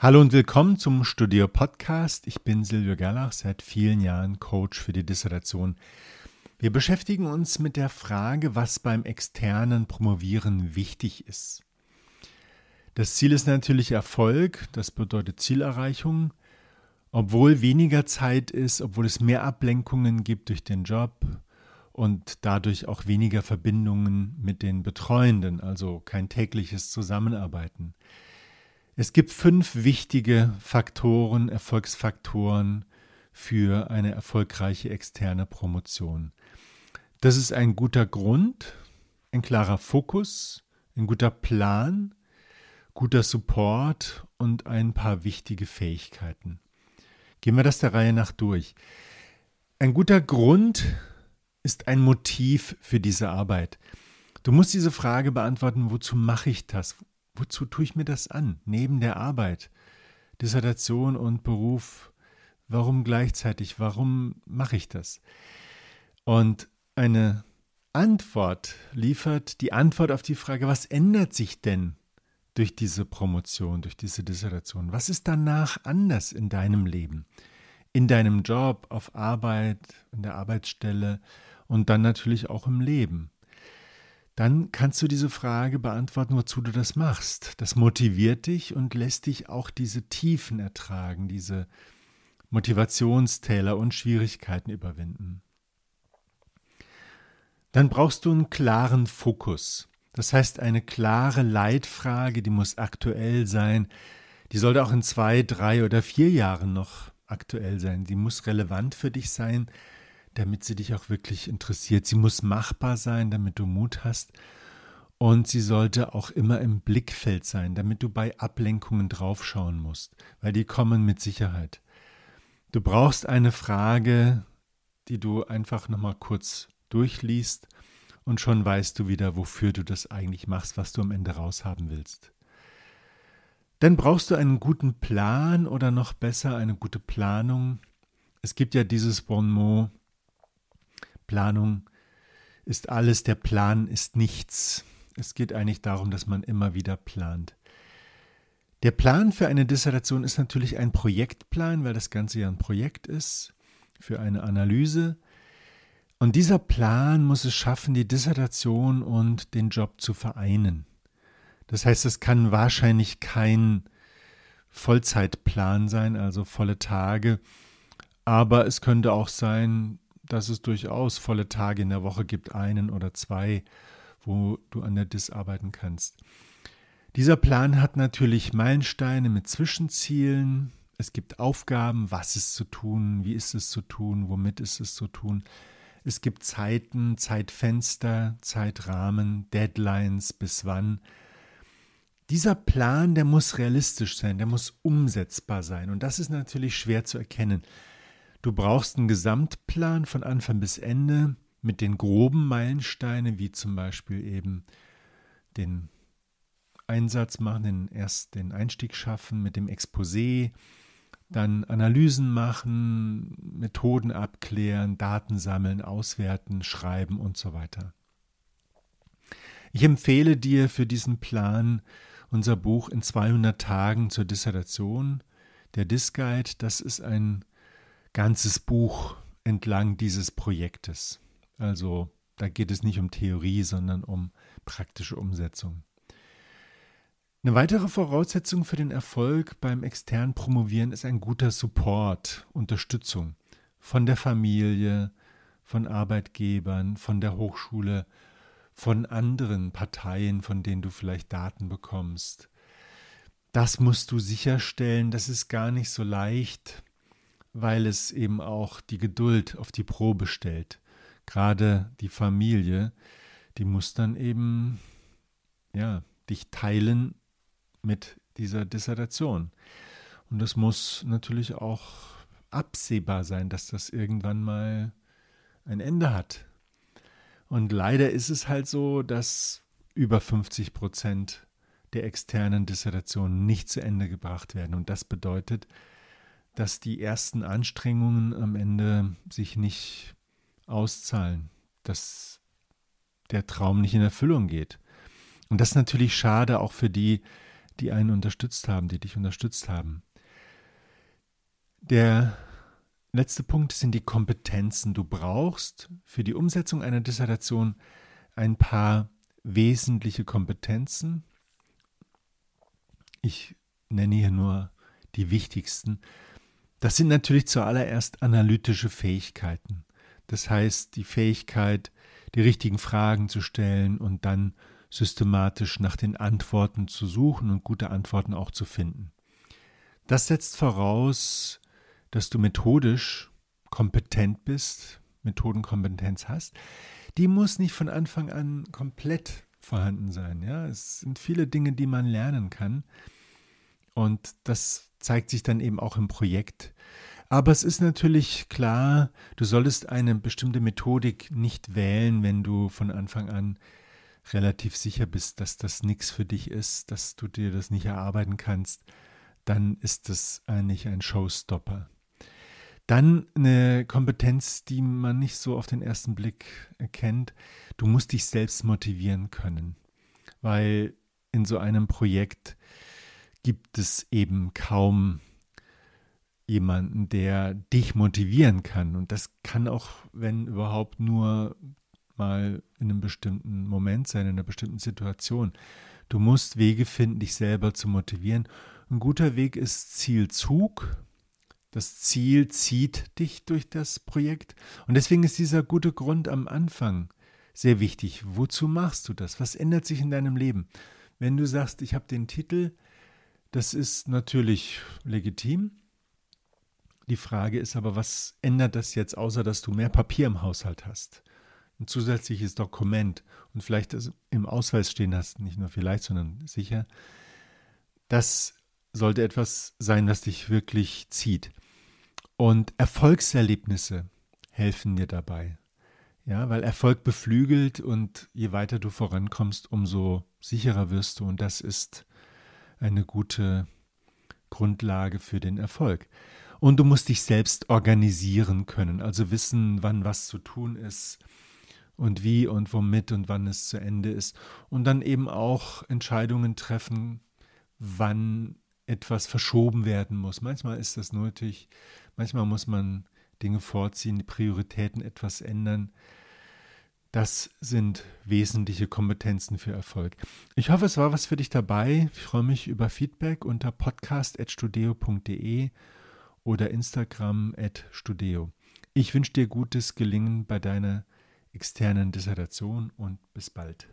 Hallo und willkommen zum Studio Podcast. Ich bin Silvio Gerlach, seit vielen Jahren Coach für die Dissertation. Wir beschäftigen uns mit der Frage, was beim externen Promovieren wichtig ist. Das Ziel ist natürlich Erfolg, das bedeutet Zielerreichung. Obwohl weniger Zeit ist, obwohl es mehr Ablenkungen gibt durch den Job und dadurch auch weniger Verbindungen mit den Betreuenden, also kein tägliches Zusammenarbeiten. Es gibt fünf wichtige Faktoren, Erfolgsfaktoren für eine erfolgreiche externe Promotion. Das ist ein guter Grund, ein klarer Fokus, ein guter Plan, guter Support und ein paar wichtige Fähigkeiten. Gehen wir das der Reihe nach durch. Ein guter Grund ist ein Motiv für diese Arbeit. Du musst diese Frage beantworten, wozu mache ich das? Wozu tue ich mir das an, neben der Arbeit, Dissertation und Beruf? Warum gleichzeitig? Warum mache ich das? Und eine Antwort liefert die Antwort auf die Frage, was ändert sich denn durch diese Promotion, durch diese Dissertation? Was ist danach anders in deinem Leben? In deinem Job, auf Arbeit, in der Arbeitsstelle und dann natürlich auch im Leben dann kannst du diese Frage beantworten, wozu du das machst. Das motiviert dich und lässt dich auch diese Tiefen ertragen, diese Motivationstäler und Schwierigkeiten überwinden. Dann brauchst du einen klaren Fokus. Das heißt, eine klare Leitfrage, die muss aktuell sein. Die sollte auch in zwei, drei oder vier Jahren noch aktuell sein. Die muss relevant für dich sein damit sie dich auch wirklich interessiert. Sie muss machbar sein, damit du Mut hast. Und sie sollte auch immer im Blickfeld sein, damit du bei Ablenkungen draufschauen musst, weil die kommen mit Sicherheit. Du brauchst eine Frage, die du einfach nochmal kurz durchliest und schon weißt du wieder, wofür du das eigentlich machst, was du am Ende raushaben willst. Dann brauchst du einen guten Plan oder noch besser eine gute Planung. Es gibt ja dieses Bon mot, Planung ist alles, der Plan ist nichts. Es geht eigentlich darum, dass man immer wieder plant. Der Plan für eine Dissertation ist natürlich ein Projektplan, weil das Ganze ja ein Projekt ist, für eine Analyse. Und dieser Plan muss es schaffen, die Dissertation und den Job zu vereinen. Das heißt, es kann wahrscheinlich kein Vollzeitplan sein, also volle Tage, aber es könnte auch sein, dass es durchaus volle Tage in der Woche gibt, einen oder zwei, wo du an der DIS arbeiten kannst. Dieser Plan hat natürlich Meilensteine mit Zwischenzielen. Es gibt Aufgaben, was ist zu tun, wie ist es zu tun, womit ist es zu tun. Es gibt Zeiten, Zeitfenster, Zeitrahmen, Deadlines, bis wann. Dieser Plan, der muss realistisch sein, der muss umsetzbar sein. Und das ist natürlich schwer zu erkennen. Du brauchst einen Gesamtplan von Anfang bis Ende mit den groben Meilensteinen, wie zum Beispiel eben den Einsatz machen, den, erst den Einstieg schaffen mit dem Exposé, dann Analysen machen, Methoden abklären, Daten sammeln, auswerten, schreiben und so weiter. Ich empfehle dir für diesen Plan unser Buch in 200 Tagen zur Dissertation, der Disguide. Das ist ein ganzes Buch entlang dieses Projektes. Also da geht es nicht um Theorie, sondern um praktische Umsetzung. Eine weitere Voraussetzung für den Erfolg beim externen Promovieren ist ein guter Support, Unterstützung von der Familie, von Arbeitgebern, von der Hochschule, von anderen Parteien, von denen du vielleicht Daten bekommst. Das musst du sicherstellen, das ist gar nicht so leicht, weil es eben auch die Geduld auf die Probe stellt. Gerade die Familie, die muss dann eben ja, dich teilen mit dieser Dissertation. Und es muss natürlich auch absehbar sein, dass das irgendwann mal ein Ende hat. Und leider ist es halt so, dass über 50 Prozent der externen Dissertationen nicht zu Ende gebracht werden. Und das bedeutet, dass die ersten Anstrengungen am Ende sich nicht auszahlen, dass der Traum nicht in Erfüllung geht. Und das ist natürlich schade auch für die, die einen unterstützt haben, die dich unterstützt haben. Der letzte Punkt sind die Kompetenzen. Du brauchst für die Umsetzung einer Dissertation ein paar wesentliche Kompetenzen. Ich nenne hier nur die wichtigsten. Das sind natürlich zuallererst analytische Fähigkeiten. Das heißt, die Fähigkeit, die richtigen Fragen zu stellen und dann systematisch nach den Antworten zu suchen und gute Antworten auch zu finden. Das setzt voraus, dass du methodisch kompetent bist, Methodenkompetenz hast. Die muss nicht von Anfang an komplett vorhanden sein. Ja, es sind viele Dinge, die man lernen kann. Und das zeigt sich dann eben auch im Projekt. Aber es ist natürlich klar, du solltest eine bestimmte Methodik nicht wählen, wenn du von Anfang an relativ sicher bist, dass das nichts für dich ist, dass du dir das nicht erarbeiten kannst, dann ist das eigentlich ein Showstopper. Dann eine Kompetenz, die man nicht so auf den ersten Blick erkennt. Du musst dich selbst motivieren können, weil in so einem Projekt gibt es eben kaum jemanden, der dich motivieren kann. Und das kann auch, wenn überhaupt, nur mal in einem bestimmten Moment sein, in einer bestimmten Situation. Du musst Wege finden, dich selber zu motivieren. Ein guter Weg ist Zielzug. Das Ziel zieht dich durch das Projekt. Und deswegen ist dieser gute Grund am Anfang sehr wichtig. Wozu machst du das? Was ändert sich in deinem Leben? Wenn du sagst, ich habe den Titel, das ist natürlich legitim. Die Frage ist aber, was ändert das jetzt, außer dass du mehr Papier im Haushalt hast? Ein zusätzliches Dokument und vielleicht im Ausweis stehen hast, nicht nur vielleicht, sondern sicher. Das sollte etwas sein, was dich wirklich zieht. Und Erfolgserlebnisse helfen dir dabei. Ja, weil Erfolg beflügelt und je weiter du vorankommst, umso sicherer wirst du. Und das ist eine gute Grundlage für den Erfolg. Und du musst dich selbst organisieren können, also wissen, wann was zu tun ist und wie und womit und wann es zu Ende ist. Und dann eben auch Entscheidungen treffen, wann etwas verschoben werden muss. Manchmal ist das nötig, manchmal muss man Dinge vorziehen, die Prioritäten etwas ändern. Das sind wesentliche Kompetenzen für Erfolg. Ich hoffe, es war was für dich dabei. Ich freue mich über Feedback unter podcast.studio.de oder Instagram at Studeo. Ich wünsche dir gutes Gelingen bei deiner externen Dissertation und bis bald.